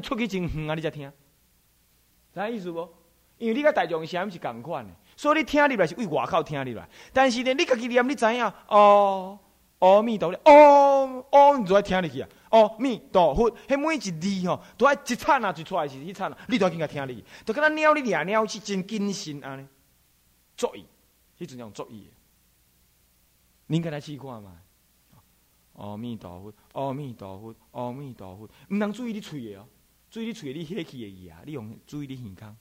你出去真远啊，你才听，啥意思不？因为你甲大众声是共款的，所以你听入来是为外口听入来。但是呢，你家己念，你知影哦，阿弥陀佛，哦哦，你就爱听入去啊。阿弥陀佛，迄每一字吼，都爱一刹那就出来是一刹那，你都要紧甲听入去。就跟那鸟你掠鸟是真精神安尼，作意，迄阵用作意的。您跟他试看嘛？阿弥陀佛，阿弥陀佛，阿弥陀佛，毋通注意你喙的哦，注意你喙，你吸气的伊啊，你用注意你耳孔，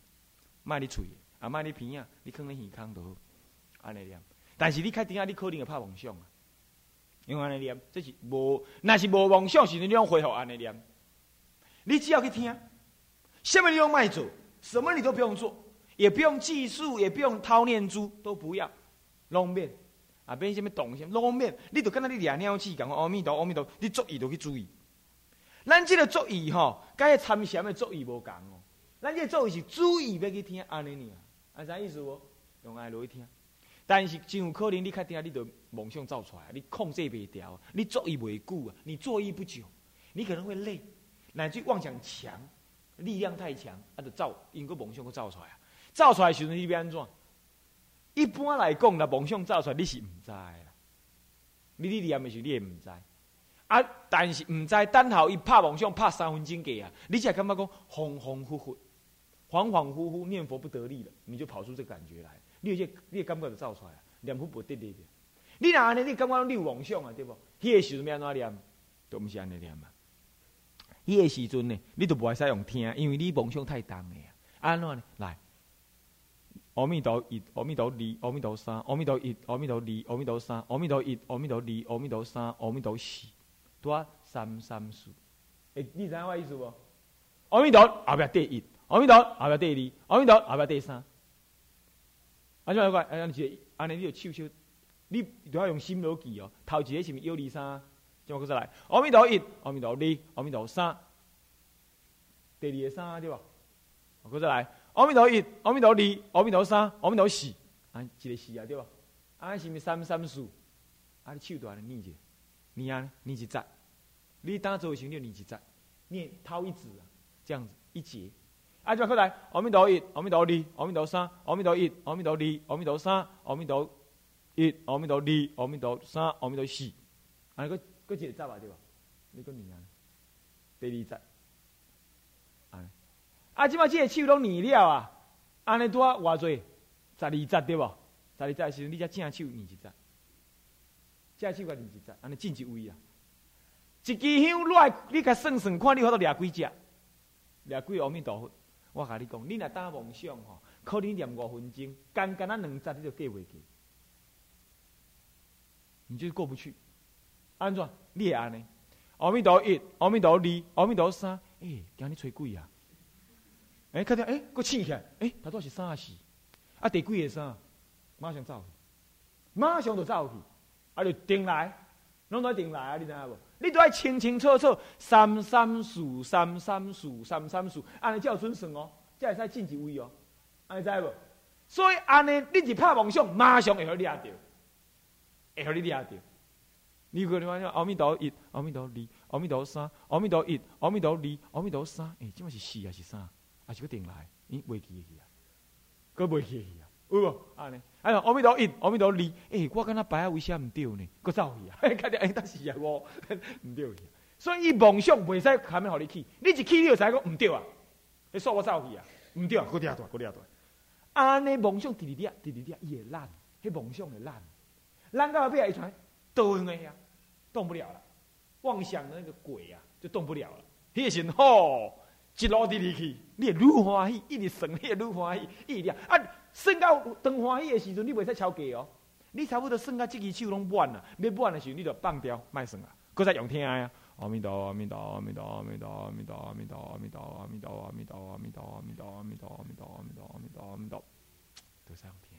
卖你嘴，啊卖你鼻啊，你放咧耳孔都好，安尼念。但是你开顶下，你可能会拍妄想啊，用安尼念，这是无，那是无妄想是，你用恢复安尼念。你只要去听，什么你用卖做，什么你都不用做，也不用计数，也不用掏念珠，都不要，拢免。啊，变什么动什么路面，你就跟那你掠鸟气讲阿弥陀阿弥陀，你注意都去注意。咱这个注意吼，甲迄参禅的作意无共哦。咱这个作意是注意要去听安尼尔，啊啥意思无？用爱落去听。但是真有可能你较听，你就梦想走出来，你控制袂掉，你作意袂久啊，你作意不久，你可能会累，乃至妄想强，力量太强，啊，就走，因个梦想都造出来啊。造出来的时阵你要安怎？一般来讲，若梦想走出来，你是毋知啦。你你念的时候，你也毋知。啊，但是毋知等候伊拍梦想拍三分钟过啊，你才感觉讲恍恍惚惚、恍恍惚惚念佛不得力了，你就跑出这感觉来。你有些你也感觉就造出来啊，念佛不得力的。你哪安尼？你感觉你有妄想啊，对不？迄个时阵要安怎念？都毋是安尼念嘛。迄个时阵呢，你都无爱使用听，因为你梦想太重了。安怎呢？来。阿弥陀一，阿弥陀二，阿弥陀三，阿弥陀一，阿弥陀二，阿弥陀三，阿弥陀一，阿弥陀二，阿弥陀三，阿弥陀四，多三三四。诶，你知影我意思无？阿弥陀后壁第一，阿弥陀后壁第二，阿弥陀后壁第三。啊，怎个？安尼是安尼，你就手手，你都要用心逻辑哦。头一个是毋是一二三？怎么再来？阿弥陀一，阿弥陀二，阿弥陀三，第二个三对吧？过再来。阿弥陀一，阿弥陀二，阿弥陀三，阿弥陀四，安，一个四啊，对吧？安，是毋是三三四？啊，你手段来念一下，念啊，念一节，你当做成就念一节，念头一字啊，这样子一节。啊，再过来，阿弥陀一，阿弥陀二，阿弥陀三，阿弥陀一，阿弥陀二，阿弥陀三，阿弥陀一，阿弥陀二，阿弥陀三，阿弥陀四，啊，个个一个节啊，对吧？你个念啊，第二节。啊！即马即个手拢念了啊，安尼拄啊偌济，十二节对无？十二节时阵，你才正手念一节，正手甲念一只，安尼进一位啊。一支香来，你甲算算看，你好多掠几只？掠几阿弥陀佛？我甲你讲，你若打梦想吼，可能念五分钟，干干啊两节你就过袂去，你就过不去。安怎？你会安尼？阿弥陀一，阿弥陀二，阿弥陀三，诶，今日吹鬼啊！哎，看到哎，搁醒起来，哎，他都是三四，啊，第几个三，马上走，马上就走去，啊，就定来，拢在定来啊，你知影无？你都要清清楚楚，三三四，三三四，三三四，安尼才有准算哦，才会使进一位哦，安尼知无？所以安尼，你一拍梦想，马上会互你掠着，会互你掠着。你可能讲阿弥陀一，阿弥陀二，阿弥陀三，阿弥陀一，阿弥陀二，阿弥陀三，哎，这嘛是四还是三？还是个定来，咦，未记去啊？佫未记去啊？有无？安尼，哎呀，阿弥陀一，阿弥陀二，哎，我敢若摆啊，为啥毋对呢？佫走去啊？看到哎，但是啊，我 毋对去。所以伊梦想袂使下面互你去，你一去你就知讲毋对啊？你说我走去啊？毋对啊？佫掠大，佫掠大。安尼梦想第二滴，第二滴伊会烂，迄梦想会烂，烂到后壁一传倒去呀，动不了了。妄想的那个鬼啊，就动不了了。迄个时吼。一路直直去，你会愈欢喜，一直算，你会愈欢喜，一直啊，算到当欢喜的时阵，你袂使超过哦。你差不多算到这支手拢满了，要满的时候，你就放掉，卖算啊。搁再用听啊！阿弥陀，阿弥陀，阿弥陀，阿弥陀，阿弥陀，阿弥陀，阿弥陀，阿弥陀，阿弥陀，阿弥陀，阿弥陀，阿弥陀，阿弥陀，阿弥陀，阿弥陀，阿弥陀，都使用听。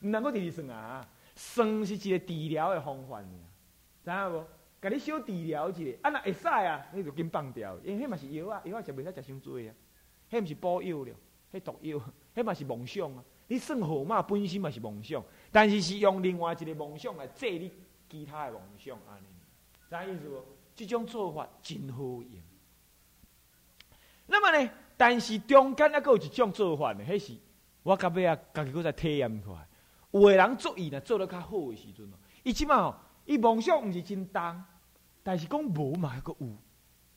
毋能够直直算啊！算是一个治疗的方法，知影无？甲你小治疗一下，啊那会使啊，你就紧放掉，因为迄嘛是药啊，药啊食袂使食伤多啊，迄毋是补药了，迄毒药，迄嘛是梦想啊。你算号码本身嘛是梦想，但是是用另外一个梦想来借你其他的梦想安尼，知影意思无？这种做法真好用。那么呢？但是中间还佫有一种做法呢，迄是我到尾啊，家己佫再体验出来。有的人做伊呢，做得较好的时阵，伊即嘛吼，伊梦想毋是真重，但是讲无嘛还佫有，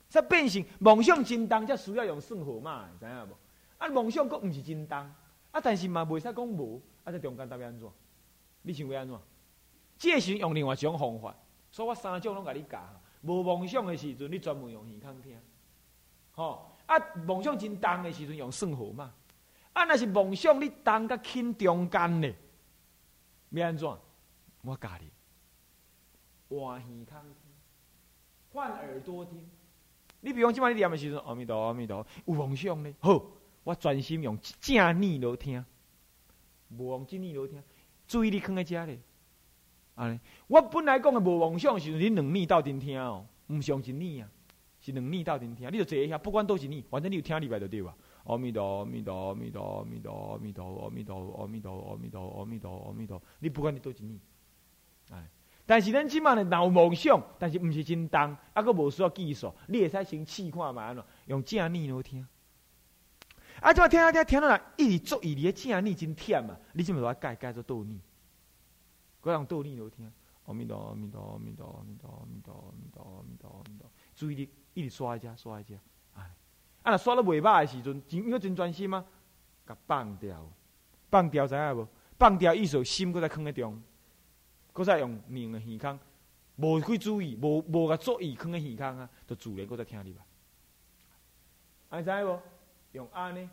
则变成梦想真重，则需要用算号码，知影无？啊，梦想佫毋是真重，啊，但是嘛袂使讲无，啊，在中间到底安怎？你想要安怎？即个时用另外一种方法，所以我三种拢甲你教。无梦想的时阵，你专门用耳孔听，吼。啊，梦想真重的时阵用算号嘛。啊，若是梦想你重甲轻中间的，要安怎？我教你，换耳孔，换耳朵听。你比方即摆你念的时阵，阿弥陀阿弥陀，有梦想呢。好，我专心用正耳朵听，无用正耳朵听。注意力放在遮咧。安尼，我本来讲的无梦想时阵，你两耳斗阵听哦，毋上真耳啊。是两耳斗阵听，你就坐一下，不管都是你，反正你有听里边就对吧？阿弥陀，阿弥陀，阿弥陀，阿弥陀，阿弥陀，阿弥陀，阿弥陀，阿弥陀，阿弥陀，阿弥陀，你不管你都是你。哎，但是咱即满呢，有梦想，但是毋是真重，啊，佫无需要技术，你会使先试看嘛？安怎用正耳朵听。啊，即摆听听听听到来，一直做，伊伫个正耳真忝啊！你即摆要改改做倒耳，搁用倒耳朵听。阿弥陀，阿弥陀，阿弥陀，阿弥陀，阿弥陀，阿弥陀，阿弥陀，阿弥陀，注意力。一直刷一只，刷一只，哎，啊！若刷了袂歹的时阵，真应该真专心吗？甲放掉，放掉知影无？放掉意思，心搁在放在中，搁再用命的耳孔，无去注意，无无甲注意放在耳孔啊，就自然搁在听入来。安知无？用安尼，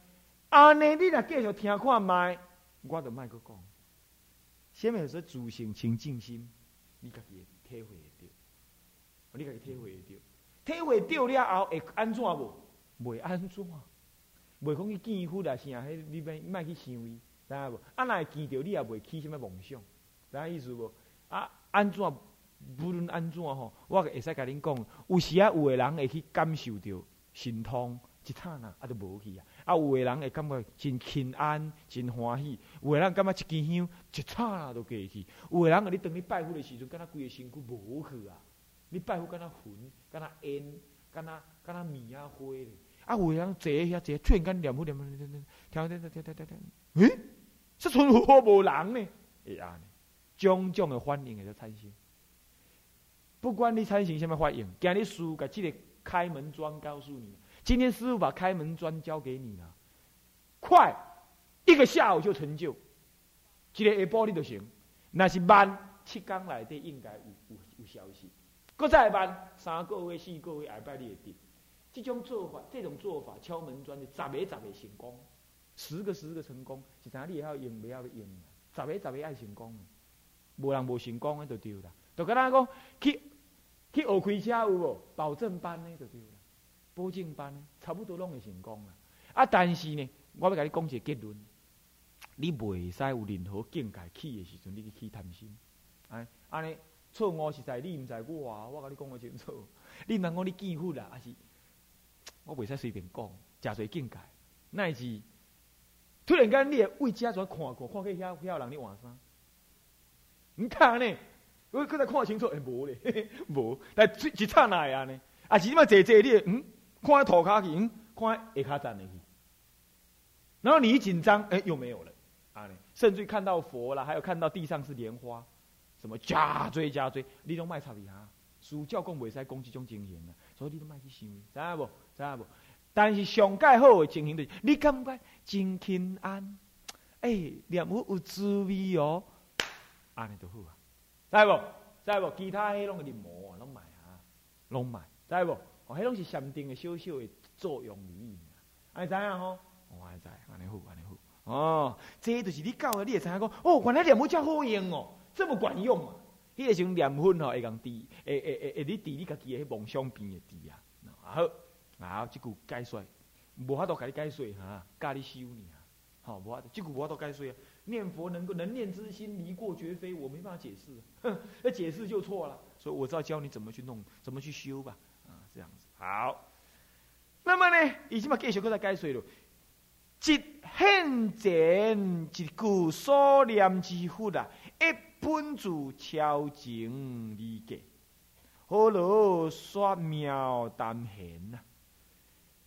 安尼你若继续听看麦，我就卖搁讲。下面说自性清净心，你家己体会得到，你家己体会得到。体会到了后会安怎无？袂安怎？袂讲去见佛啊？啥？迄你别莫去想伊，知影无？啊，若会见着你也袂起什么梦想，知影意思无？啊，安怎？不论安怎吼，我会使甲恁讲，有时啊，有个人会去感受到心痛一刹那，啊，就无去啊。啊，有的人会感觉真轻安、真欢喜；有的人感觉一支香一刹那都过去；有的人啊，你当你拜佛的时阵，敢若规个身躯无去啊。你拜佛敢若魂，敢若烟，敢若敢若米啊花咧。啊，有的人坐遐坐，突然间念佛念佛念念念，听听听听听听听，诶，这村好无人呢？会安尼，种种的反应会就产生。不管你产生什么反应，今日师傅把这个开门砖告诉你，今天师傅把开门砖交给你了，快，一个下午就成就，一个下晡你就行。那是慢，七天内底应该有有有消息。搁再办三个月、四个月，下摆你会得。这种做法，这种做法，敲门砖的十个十个成功，十个十个成功，是啥？你也要用，不要用。十个十个爱成功，无人无成功的就对啦。就跟咱讲，去去学开车有无？保证班的就对啦，保证班差不多拢会成功啦。啊，但是呢，我要甲你讲一个结论：你袂使有任何境界起的时阵，你去起贪心，哎，安尼。错误是在你，毋在我啊！我甲你讲个清楚。你毋通讲你见佛啦，还是我袂使随便讲，诚侪境界。乃是突然间，你为遮怎看看，看去遐遐人咧换衫？毋看呢？我搁再看清楚，诶，无咧，无。但一刹那会安尼，啊是你嘛坐坐你会，嗯，看涂骹去，看下骹站的去。然后你一紧张，哎，又没有了，啊甚至看到佛了，还有看到地上是莲花。什么加追加追，你拢卖插伊哈？书教讲袂使讲即种情形啊，所以你都卖去想，知影无？知影无？但是上界好的情形就是，你感觉真轻安，哎，念佛有滋味哦，安尼就好啊，知无？知无？其他迄拢是魔啊，拢卖啊，拢卖，知无？哦，迄拢是禅定的小小的作用而已，安知影吼？我安知，安尼好，安尼好。哦，这就是你教的，你会知影讲，哦，原来念佛真好用哦。这么管用啊！迄个时候念佛吼，会讲治，会会会会你治你家己的梦想病的治啊！好，好，这句解说，无法度甲你解说哈，教你修你啊！好，无法度，这句无法度解说啊！念佛能够能念之心离过绝非，我没办法解释，哼那解释就错了。所以我知道教你怎么去弄，怎么去修吧。这样子好。那么呢，已经把继续搁在解说了。即现前一句所念之佛啊，一。本自超情理解，何罗说妙淡显呐？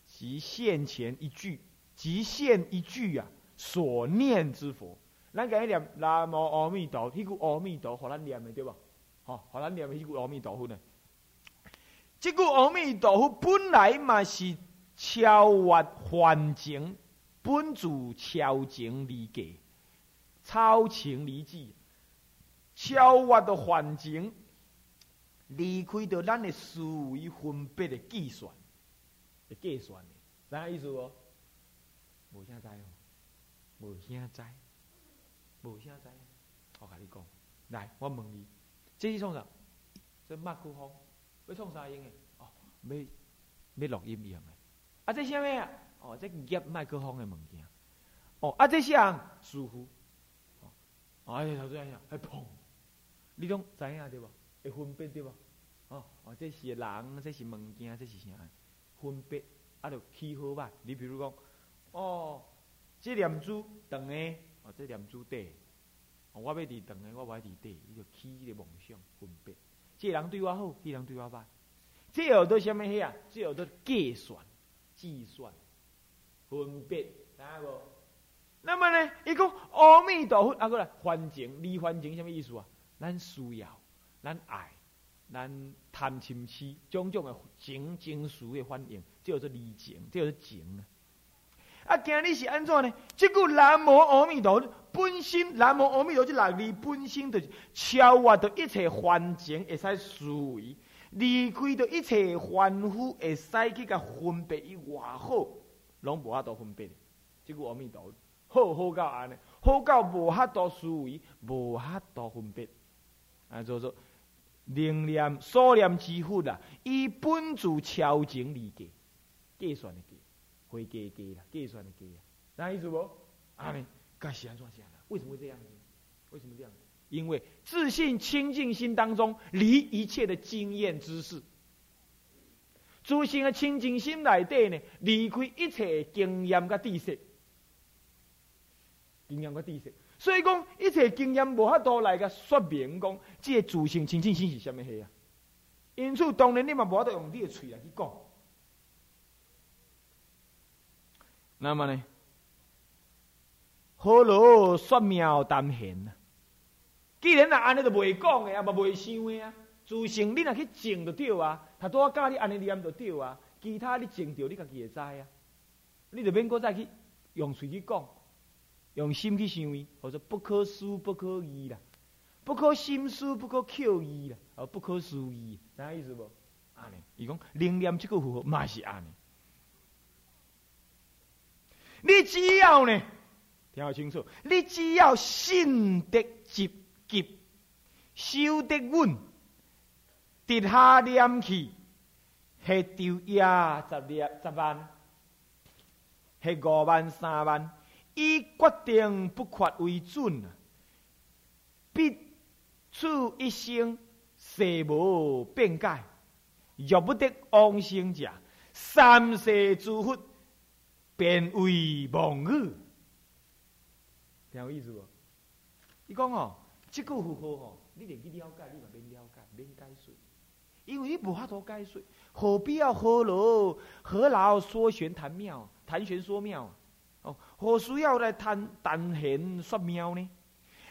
即现前一句，即现一句啊，所念之佛。咱今日念南无阿弥陀，迄句阿弥陀，互咱念的对吧？吼，互咱念的迄句阿弥陀佛呢？这句阿弥陀佛本来嘛是超越环境，本自超情离界，超情离际，超越的环境，离开到咱的思维分别的计算，的计算的，啥意思哦？无啥知哦，无啥知，无啥知。我甲你讲，来，我问你，这是创啥？这麦克风。要创啥用的？哦，要要录音用的。啊，这啥物啊？哦，这夹麦克风的物件。哦，啊，这啥？舒服。哦，哎，头先样，还碰。你拢知影对无？会分辨对无？哦，哦，这是人，这是物件，这是啥？分别，啊，就起好吧。你比如讲，哦，这念珠长的，哦，这念珠短。哦，我要伫长的，我要伫短，伊就起个梦想分辨。这人对我好，那人对我歹。这有都什么嘢啊？这有都计算、计算、分别，知无？那么呢？伊讲阿弥陀佛，啊过来环境，离环境什么意思啊？咱需要，咱爱，咱贪嗔痴，种种的情情绪的反应，这叫做离情，这叫做情。啊，今日是安怎呢？这个南无阿弥陀本身，南无阿弥陀这六字本身就是超越到一切环境，会使思维，离开到一切凡夫，会使去甲分别伊外好，拢无法度分别。这个阿弥陀好好到安尼，好到无法度思维，无法度分别。啊，做做灵念所念之佛啊，伊本自超情离界，计算的会计计啦，计算的计啊，那意思不？啊，你该是安怎讲的？为什么会这样子？为什么这样？因为自信清净心当中离一切的经验知识，自信的清净心内底呢，离开一切经验甲知识，经验甲知识。所以讲一切经验无法度来个说明讲，这个自信清净心是什么系啊？因此，当然你嘛无法度用你的嘴来去讲。那么呢？好罗说妙谈贤啊？既然那安尼都未讲的，也嘛未想的啊。自性你若去静就对啊，他多教你安尼念就对啊。其他你静着，你家己会知啊。你就免搁再去用嘴去讲，用心去想伊，或者不可思不可议啦，不可心思不可口议啦，哦，不可思议，啥意思无？安尼，伊讲灵念这个符号嘛是安尼。你只要呢，听好清楚，你只要信得积极，修得稳，跌下念去，系丢呀十两十万，系五万三万，以决定不缺为准啊，必处一生誓无变改，若不得往生者，三世诸佛。变为妄语，听有意思不？伊讲哦，这个符号哦，你连去了解，你嘛免了解，免解说，因为你无法度解说，何必要何劳何劳说玄谈妙，谈玄说妙哦？何需要来谈谈玄说妙呢？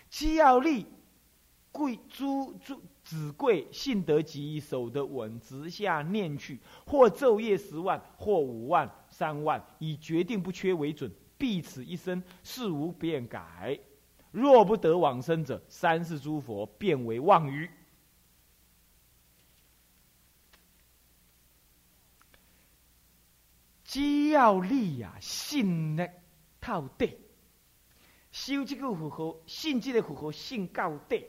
只要你贵诸诸子贵信得吉，守得稳，直下念去，或昼夜十万，或五万。三万以决定不缺为准，必此一生事无变改。若不得往生者，三世诸佛变为妄语。只要你呀信得透底，修这个符号，信这个符号信到底，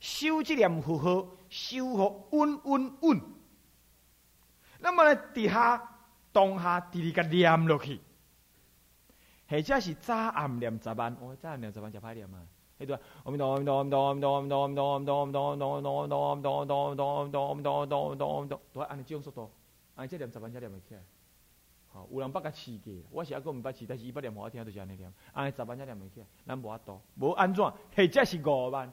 修这念符号修好稳稳稳。那么呢，底下。当下直直甲念落去，或者是早暗念十万，哦，早暗念十万就歹念啊！迄段，阿弥陀阿弥陀阿弥陀阿弥陀阿弥陀阿弥陀阿弥陀阿弥陀阿弥陀阿弥陀阿弥陀阿弥陀阿弥陀阿弥陀阿弥陀阿弥陀阿弥陀阿弥陀阿弥陀，都按你这种速度，按这念十万才念会起来。好，有人捌甲试过，我是还阁毋捌试，但是伊捌念互我听，就是安尼念，按十万才念会起来，咱无法度，无安怎？或者是五万，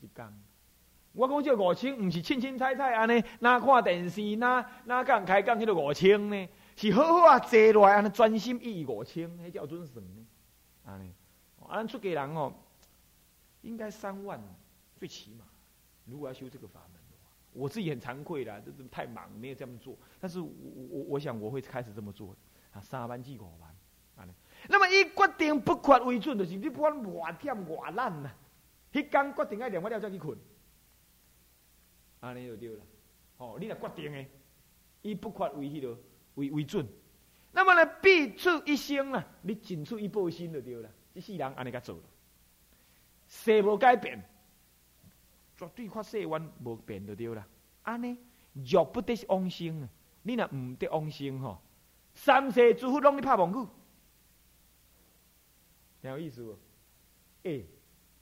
一工，我讲这五千，毋是凊凊彩彩安尼，哪看电视，哪哪讲开讲，迄个五千呢？是好好啊，坐落来安尼专心意五千，迄叫准算呢？安尼，咱出家人哦，应该三万最起码。如果要修这个法门的话，我自己很惭愧啦，就是太忙没有这么做。但是我我我想我会开始这么做啊，三万至五万，安尼。那么以决定不缺为准，就是你不管偌忝偌难呐。迄天决定爱念，我了才去困，安尼就对了。哦，你若决定诶，以不缺为迄个为为准。那么呢，必出一生啦，你尽出一报心就对了。这世人安尼甲做了，世无改变，绝对发世愿无变就对了。安尼若不得往生啊，你若毋得往生吼，三世诸佛拢你拍蒙古，有意思无？诶。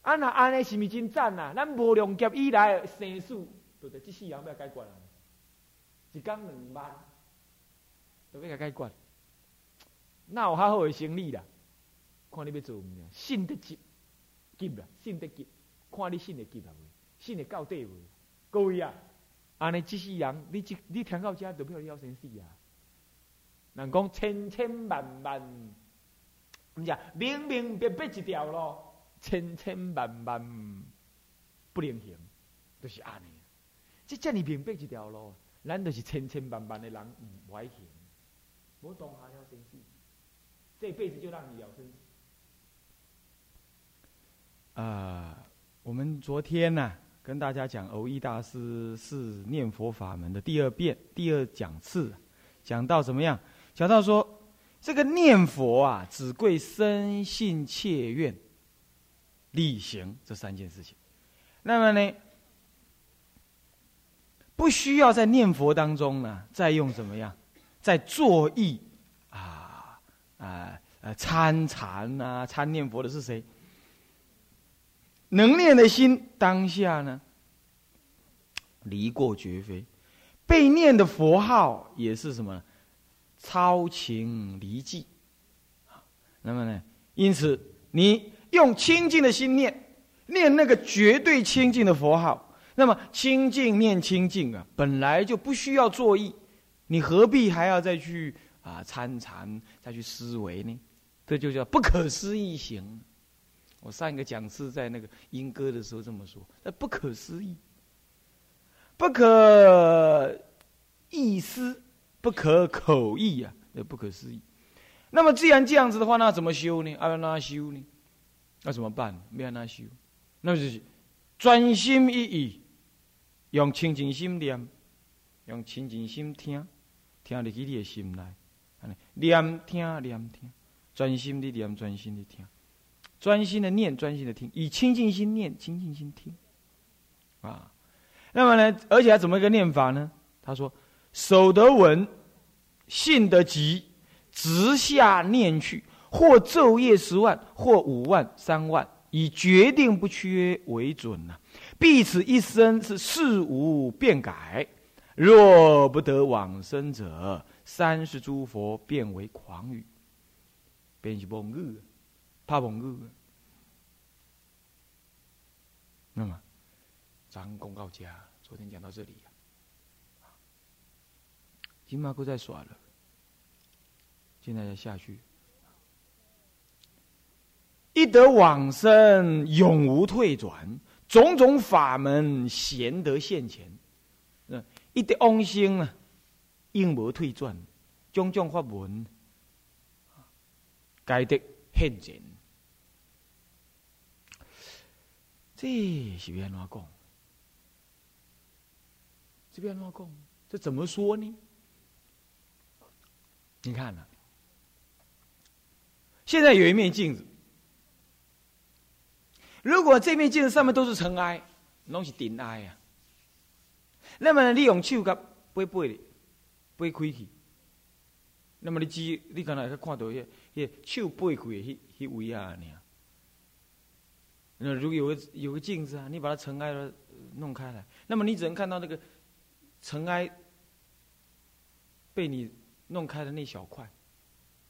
啊那安尼是毋是真赞啊？咱无量劫以来生死，都在即世人要解决啊！一工两万，都要解决。那有较好的生理啦？看你要做毋呀？信得急，急啦，信得急，看你信得急啦未？信得到底未？各位啊，安尼即世人，你即你听到遮，就表你要生死啊！人讲千千万万，毋是啊明明白白一条咯。千千万万不能行，就是安尼。即遮尔明白一条路，咱就是千千万万的人唔爱行。我当下了生死，这辈子就让你了生死。啊，我们昨天呢，跟大家讲偶一大师是念佛法门的第二遍、第二讲次，讲到怎么样？讲到说，这个念佛啊，只贵生信切愿。力行这三件事情，那么呢，不需要在念佛当中呢，再用怎么样，在作意啊啊呃参禅啊参念佛的是谁？能念的心当下呢，离过绝非，被念的佛号也是什么？超情离寂。那么呢，因此你。用清净的心念，念那个绝对清净的佛号。那么清净念清净啊，本来就不需要作意，你何必还要再去啊参禅，再去思维呢？这就叫不可思议行。我上一个讲师在那个莺歌的时候这么说：，那不可思议，不可意思，不可口意啊，那不可思议。那么既然这样子的话，那怎么修呢？要哪修呢？那怎么办？没有那修，那就是专心一意，用清净心念，用清净心听，听入去你的心内，念听念听，专心的念，专心的听，专心的念，专心的听，以清净心念，清净心听，啊，那么呢？而且还怎么一个念法呢？他说：守得稳，信得急，直下念去。或昼夜十万，或五万、三万，以决定不缺为准呐。必此一生是事无变改。若不得往生者，三世诸佛变为狂语，变是蒙语，怕蒙语。那么，咱公告家，昨天讲到这里，金马哥在耍了，现在要下去。一得往生，永无退转，种种法门贤德现前。一得往生啊，永无退转，种种法门该得现前。这是要怎讲？这边怎讲？这怎么说呢？你看呢？现在有一面镜子。如果这面镜子上面都是尘埃，拢是尘埃啊。那么你用手甲掰掰掰开去，那么你只你刚才看到迄迄手掰开迄迄位啊，尔。那如果有个有个镜子啊，你把它尘埃都弄开来，那么你只能看到那个尘埃被你弄开的那小块，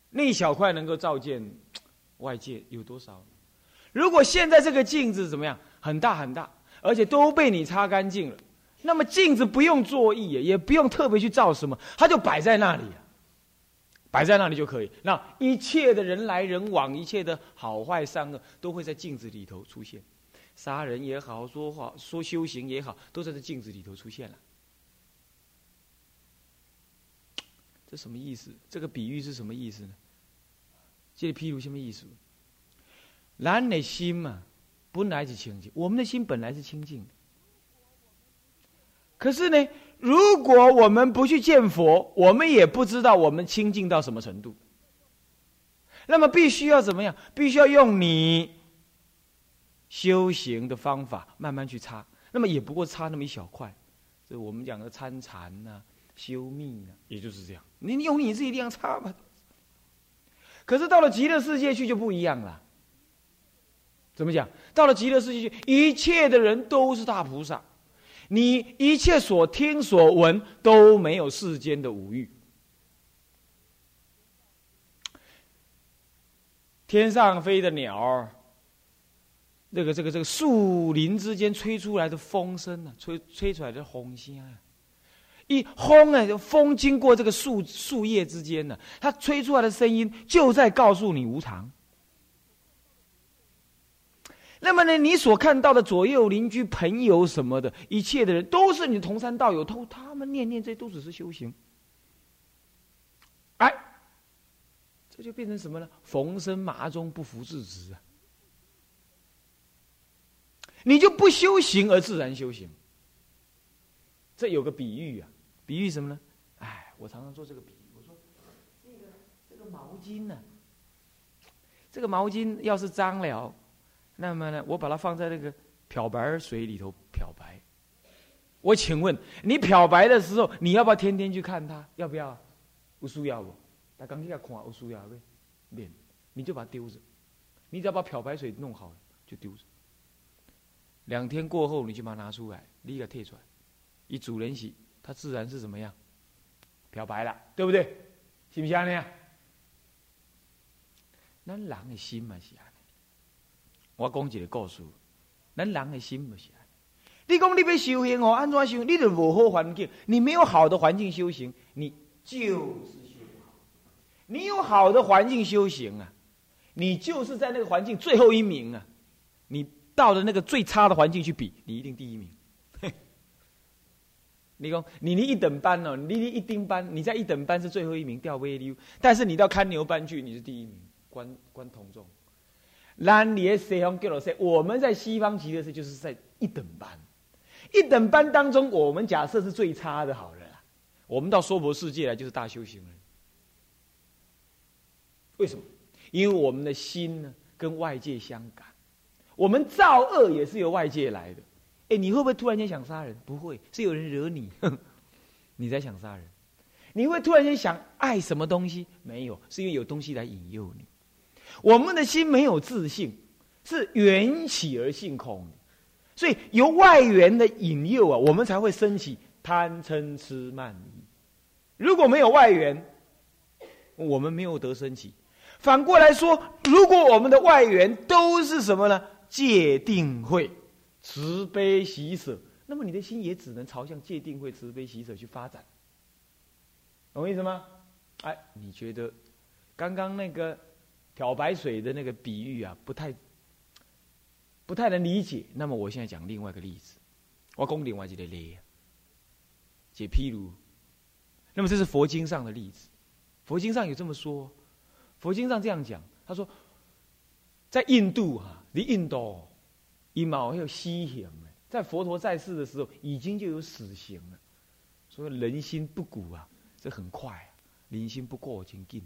那一小块能够照见外界有多少？如果现在这个镜子怎么样？很大很大，而且都被你擦干净了，那么镜子不用作意，也不用特别去照什么，它就摆在那里。摆在那里就可以。那一切的人来人往，一切的好坏善恶，都会在镜子里头出现。杀人也好，说话说修行也好，都在这镜子里头出现了。这什么意思？这个比喻是什么意思呢？这里譬如什么意思？人的心嘛，本来是清净，我们的心本来是清净的。可是呢？如果我们不去见佛，我们也不知道我们清净到什么程度。那么必须要怎么样？必须要用你修行的方法慢慢去擦。那么也不过擦那么一小块，这我们讲的参禅呐、修密呐，也就是这样。你用你自己力量擦吧。可是到了极乐世界去就不一样了。怎么讲？到了极乐世界，一切的人都是大菩萨。你一切所听所闻都没有世间的五欲，天上飞的鸟儿，这个这个这个树林之间吹出来的风声啊，吹吹出来的风声啊，一轰啊，风经过这个树树叶之间呢，它吹出来的声音就在告诉你无常。那么呢，你所看到的左右邻居、朋友什么的，一切的人都是你同山道友，都他们念念这都只是修行。哎，这就变成什么呢？逢生麻中，不服自直啊！你就不修行而自然修行。这有个比喻啊，比喻什么呢？哎，我常常做这个比喻，我说这个这个毛巾呢，这个毛巾要是脏了。那么呢，我把它放在那个漂白水里头漂白。我请问你漂白的时候，你要不要天天去看它？要不要？不需要不？他刚去看，不需要呗。免，你就把它丢着。你只要把漂白水弄好了，就丢着。两天过后，你就把它拿出来，立刻退出来。以主人洗，它自然是怎么样？漂白了，对不对？信不信呢？那狼的心嘛是啊。我讲一个故事，咱人的心不是。你讲你要修行哦，安怎修？你就无好环境，你没有好的环境修行，你就是修不好。你有好的环境修行啊，你就是在那个环境最后一名啊。你到了那个最差的环境去比，你一定第一名。你讲你你一等班哦，你你一丁班，你在一等班是最后一名，掉 V 溜。但是你到看牛班去，你是第一名，关关同众。南尼西方给了谁？我们在西方极乐世就是在一等班，一等班当中，我们假设是最差的，好了。我们到娑婆世界来就是大修行人。为什么？因为我们的心呢，跟外界相感。我们造恶也是由外界来的。哎，你会不会突然间想杀人？不会，是有人惹你，你在想杀人。你会突然间想爱什么东西？没有，是因为有东西来引诱你。我们的心没有自信，是缘起而性空，所以由外缘的引诱啊，我们才会升起贪嗔痴慢。如果没有外缘，我们没有得升起。反过来说，如果我们的外缘都是什么呢？戒定慧、慈悲喜舍，那么你的心也只能朝向戒定慧、慈悲喜舍去发展。懂意思吗？哎，你觉得刚刚那个？漂白水的那个比喻啊，不太不太能理解。那么我现在讲另外一个例子，我讲另外一个例，解譬如，那么这是佛经上的例子，佛经上有这么说，佛经上这样讲，他说，在印度哈，离印度，一毛还有西行在佛陀在世的时候，已经就有死刑了。所以人心不古啊，这很快啊，人心不过境近。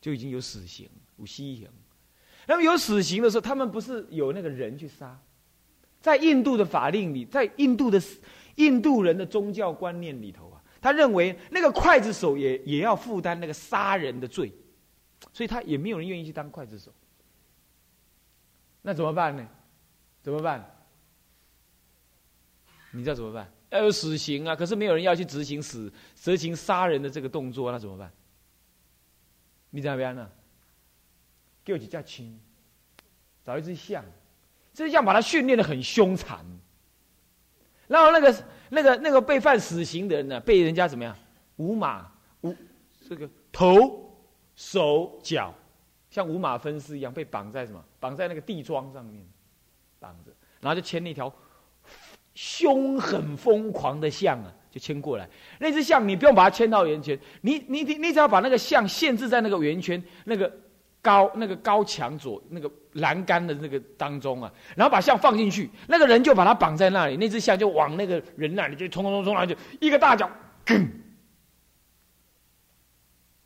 就已经有死刑，有西刑。那么有死刑的时候，他们不是有那个人去杀，在印度的法令里，在印度的印度人的宗教观念里头啊，他认为那个刽子手也也要负担那个杀人的罪，所以他也没有人愿意去当刽子手。那怎么办呢？怎么办？你知道怎么办？要有死刑啊！可是没有人要去执行死、执行杀人的这个动作，那怎么办？你怎么样呢？给我几架枪，找一只象，这只象把它训练的很凶残。然后那个、那个、那个被犯死刑的人呢，被人家怎么样？五马五这个头、手、脚，像五马分尸一样，被绑在什么？绑在那个地桩上面，绑着，然后就牵那条。凶狠疯狂的象啊，就牵过来。那只象你不用把它牵到圆圈，你你你你只要把那个象限制在那个圆圈那个高那个高墙左那个栏杆的那个当中啊，然后把象放进去，那个人就把它绑在那里，那只象就往那个人那里就冲冲冲冲来，就一个大脚，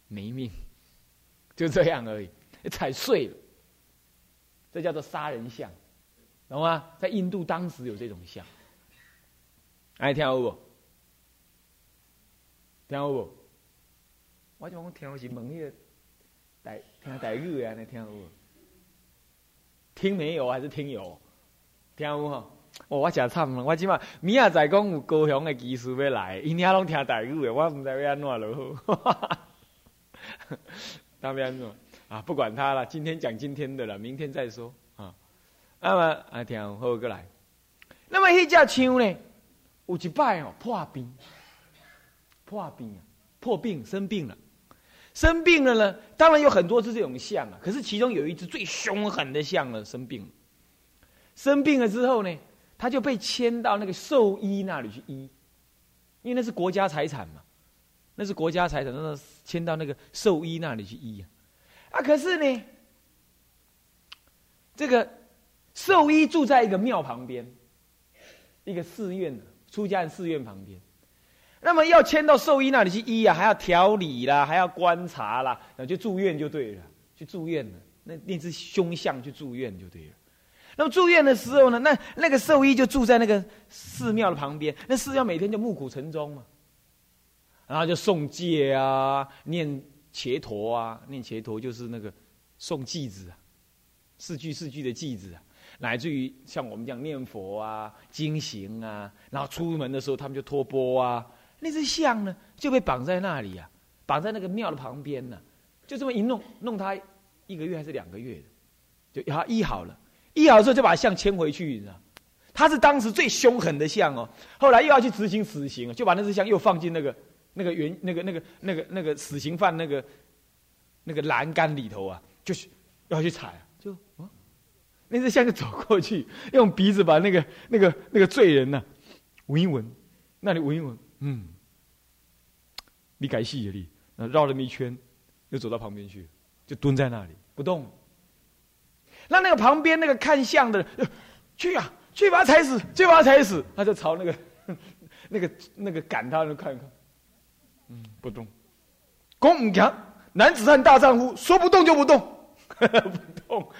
没命，就这样而已，踩碎了。这叫做杀人象，懂吗？在印度当时有这种象。爱跳舞？听有无？我就讲听是问迄个台听台语的，你听有无？听没有还是听有？听有吼？哦，我真惨了，我即马明仔载讲有高雄的技师要来，因遐拢听台语的，我唔知要安怎咯。当要安怎啊？不管他了，今天讲今天的了，明天再说啊。那么啊，听好过来。那么迄只枪呢？有一摆哦，破病，破病啊，破病生病了，生病了呢。当然有很多只这种象啊，可是其中有一只最凶狠的象呢，生病了。生病了之后呢，他就被牵到那个兽医那里去医，因为那是国家财产嘛，那是国家财产，那牵到那个兽医那里去医啊。啊，可是呢，这个兽医住在一个庙旁边，一个寺院。出家人寺院旁边，那么要迁到兽医那里去医啊，还要调理啦，还要观察啦，然后就住院就对了，去住院了。那那只凶相去住院就对了。那么住院的时候呢，那那个兽医就住在那个寺庙的旁边，那寺庙每天就暮鼓晨钟嘛，然后就诵戒啊，念伽陀啊，念伽陀就是那个诵偈子啊，四句四句的偈子啊。乃至于像我们讲念佛啊、经行啊，然后出门的时候他们就托钵啊，那只象呢就被绑在那里啊，绑在那个庙的旁边呢，就这么一弄，弄他一个月还是两个月的，就他医好了，医好之后就把象牵回去，你知道？他是当时最凶狠的象哦，后来又要去执行死刑，就把那只象又放进那个那个原那个那个那个那个死刑犯那个那个栏杆里头啊，就是要去踩，就啊。那只象就走过去，用鼻子把那个、那个、那个罪人呢闻一闻，那里闻一闻，嗯，你改戏了你，绕那么一圈，又走到旁边去，就蹲在那里不动。那那个旁边那个看相的，去啊，去把他踩死，去把他踩死，他就朝那个、那个、那个赶他的看一看，嗯，不动。公唔强，男子汉大丈夫，说不动就不动，不动。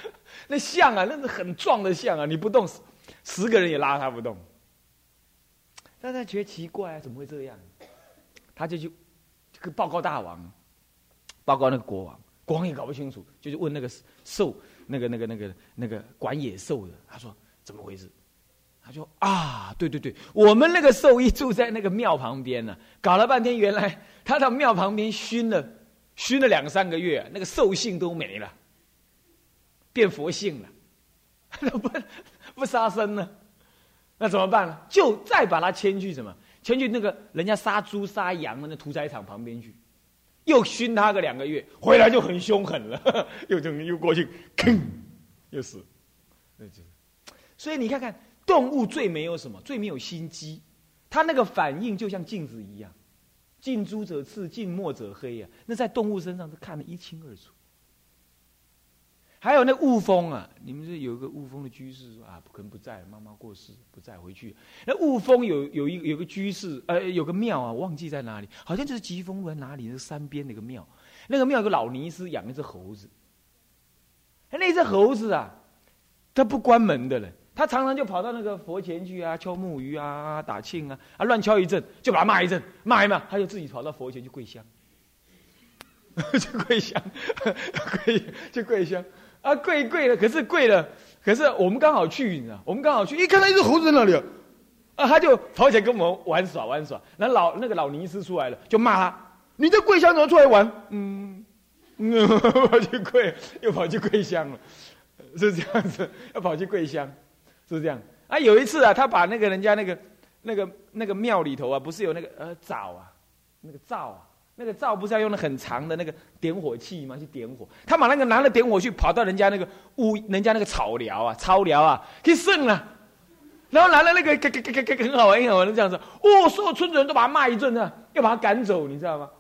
那象啊，那是很壮的象啊！你不动，十个人也拉他不动。但他觉得奇怪啊，怎么会这样？他就去报告大王，报告那个国王，国王也搞不清楚，就去问那个兽，那个那个那个那个管野兽的，他说怎么回事？他说啊，对对对，我们那个兽医住在那个庙旁边呢，搞了半天，原来他到庙旁边熏了熏了两三个月，那个兽性都没了。变佛性了，不不杀生了？那怎么办呢？就再把他牵去什么？前去那个人家杀猪杀羊的那屠宰场旁边去，又熏他个两个月，回来就很凶狠了，又就又过去，吭，又死。那就，所以你看看，动物最没有什么，最没有心机，它那个反应就像镜子一样，近朱者赤，近墨者黑呀。那在动物身上是看得一清二楚。还有那雾峰啊，你们这有一个雾峰的居士说啊，可能不在，妈妈过世不在，回去。那雾峰有有一有个居士，呃，有个庙啊，忘记在哪里，好像就是吉峰路哪里那山边那个庙。那个庙有个老尼斯养一只猴子，那只猴子啊，它不关门的了，他常常就跑到那个佛前去啊，敲木鱼啊，打磬啊，啊乱敲一阵，就把他骂一阵，骂一骂，他就自己跑到佛前去跪香，就跪香，跪就跪香，啊跪跪了，可是跪了，可是我们刚好去，你知道，我们刚好去，一看到一只猴子在那里，啊他就跑起来跟我们玩耍玩耍，那老那个老尼斯出来了，就骂他，你这跪香怎么出来玩？嗯，跑去跪，又跑去跪香了，是这样子，要跑去跪香，是这样。啊，有一次啊，他把那个人家那个那个那个庙里头啊，不是有那个呃灶啊，那个灶啊。那个灶不是要用那很长的那个点火器吗？去点火。他把那个拿了点火去，跑到人家那个屋，人家那个草寮啊、草寮啊，去剩了。然后拿了那个，给给给给给很好玩，很好玩这样子。哦，所有村子人都把他骂一阵啊，要把他赶走，你知道吗？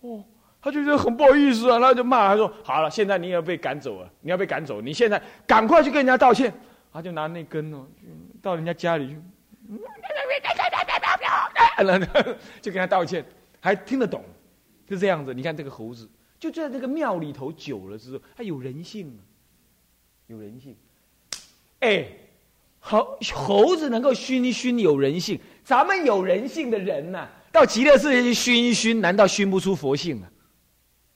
哦，他就觉得很不好意思啊，然后就骂他说：“好了，现在你也要被赶走了，你要被赶走，你现在赶快去跟人家道歉。”他就拿那根哦，到人家家里去，就跟他道歉。还听得懂，就这样子。你看这个猴子，就在这个庙里头久了之后，它有人性有人性。哎，猴猴子能够熏一熏有人性，咱们有人性的人呐，到极乐世界去熏一熏，难道熏不出佛性啊？